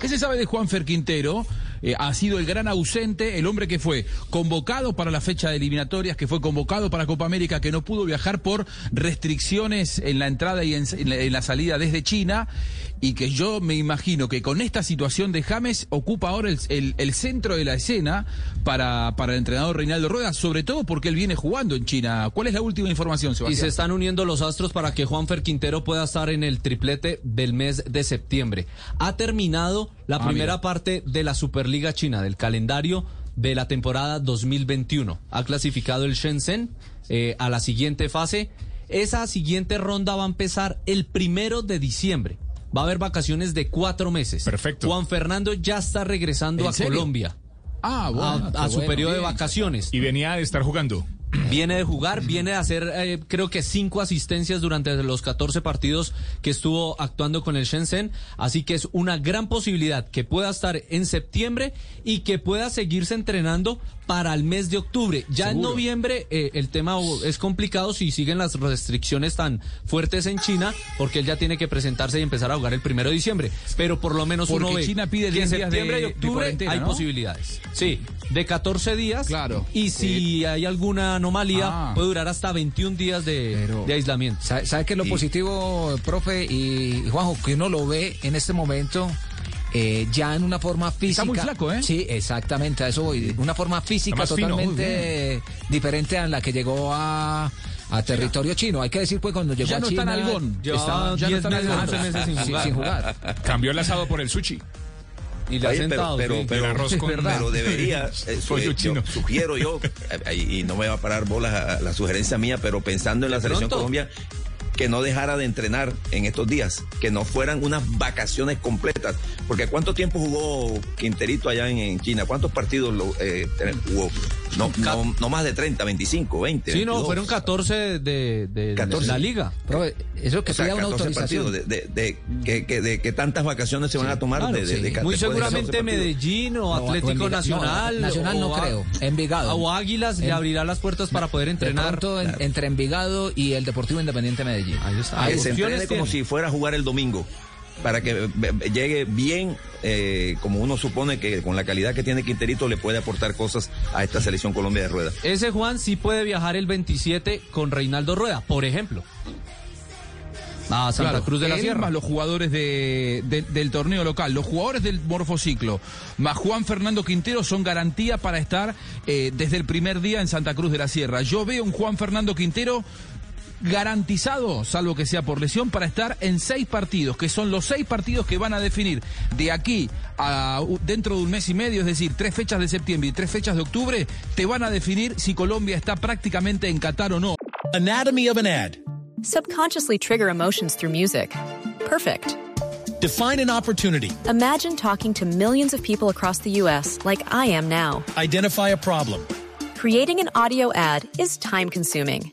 ¿Qué se sabe de Juanfer Quintero? Eh, ha sido el gran ausente, el hombre que fue convocado para la fecha de eliminatorias, que fue convocado para Copa América, que no pudo viajar por restricciones en la entrada y en, en la, en la salida desde China, y que yo me imagino que con esta situación de James ocupa ahora el, el- el centro de la escena para, para el entrenador Reinaldo Rueda, sobre todo porque él viene jugando en China. ¿Cuál es la última información, Y Sebastián? se están uniendo los astros para que Juanfer Quintero pueda estar en el triplete del mes de septiembre. Ha terminado la Ah, primera mira. parte de la Superliga China, del calendario de la temporada 2021. Ha clasificado el Shenzhen eh, a la siguiente fase. Esa siguiente ronda va a empezar el primero de diciembre. Va a haber vacaciones de cuatro meses. Perfecto. Juan Fernando ya está regresando ¿En a serio? Colombia. Ah, A, bueno. a su bueno, periodo de vacaciones. Y venía de estar jugando. Viene de jugar, viene de hacer eh, creo que cinco asistencias durante los 14 partidos que estuvo actuando con el Shenzhen, así que es una gran posibilidad que pueda estar en septiembre y que pueda seguirse entrenando para el mes de octubre. Ya en noviembre eh, el tema es complicado si siguen las restricciones tan fuertes en China, porque él ya tiene que presentarse y empezar a jugar el primero de diciembre, pero por lo menos Porque uno ve China pide que en 10 días septiembre de- y octubre hay ¿no? posibilidades. Sí, de 14 días. Claro. Y si hay alguna anomalía, Ah. puede durar hasta 21 días de, Pero- de aislamiento. ¿Sabe, sabe qué es lo positivo, profe y, y Juanjo? Que uno lo ve en este momento eh, ya en una forma física. muy flaco, ¿eh? Sí, exactamente, a eso voy. Una forma física Está fino, totalmente diferente a la que llegó a, a territorio chino. Hay que decir, pues, cuando llegó Ya a no está China... en algón. Llevaba estaba- 10 no está en algón. 11 meses sin Sí, jugar. sin jugar. Cambió el asado por el sushi. Y le ha Oye, pero, sentado. pero, sí. pero, arroz con- pero debería, eh, su- Pollo yo sugiero yo, eh, y y no me va a parar bolas a la sugerencia mía, pero pensando en la selección pronto. Colombia, que no dejara de entrenar en estos días, que no fueran unas vacaciones completas, porque ¿cuánto tiempo jugó Quinterito allá en, en China? ¿Cuántos partidos lo, eh, jugó? No, no, no más de 30, 25, 20. Sí, no, 22. fueron 14 de, de 14. la liga. Profe, eso que O sea, pida una 14 autorización. de, de, de- que, que- de que tantas vacaciones se van a tomar claro, de, de- sí. de Muy después de 14 seguramente. Medellín o No, Atlético o Nacional. no, Nacional no o creo, Envigado. O Águilas le En- abrirá las puertas para poder De entrenar. pronto, en- entre Envigado y el Deportivo Independiente de Medellín. Ahí está. Hay se entrene como tiene. si fuera a jugar el domingo para que eh, eh, llegue bien eh, como uno supone que con la calidad que tiene Quinterito le puede aportar cosas a esta selección Colombia de rueda. Ese Juan sí puede viajar el 27 con Reinaldo Rueda, por ejemplo. A Santa Claro, Cruz de la Sierra. Más los jugadores de, de- del torneo local, los jugadores del Morfociclo, más Juan Fernando Quintero son garantía para estar eh, desde el primer día en Santa Cruz de la Sierra. Yo veo un Juan Fernando Quintero garantizado, salvo que sea por lesión, para estar en seis partidos, que son los seis partidos que van a definir de aquí a dentro de un mes y medio, es decir, tres fechas de septiembre y tres fechas de octubre, te van a definir si Colombia está prácticamente en Qatar o no. Anatomy of an ad. Subconsciously trigger emotions through music. Perfect. Define an opportunity. Imagine talking to millions of people across the U.S. like I am now. Identify a problem. Creating an audio ad is time consuming.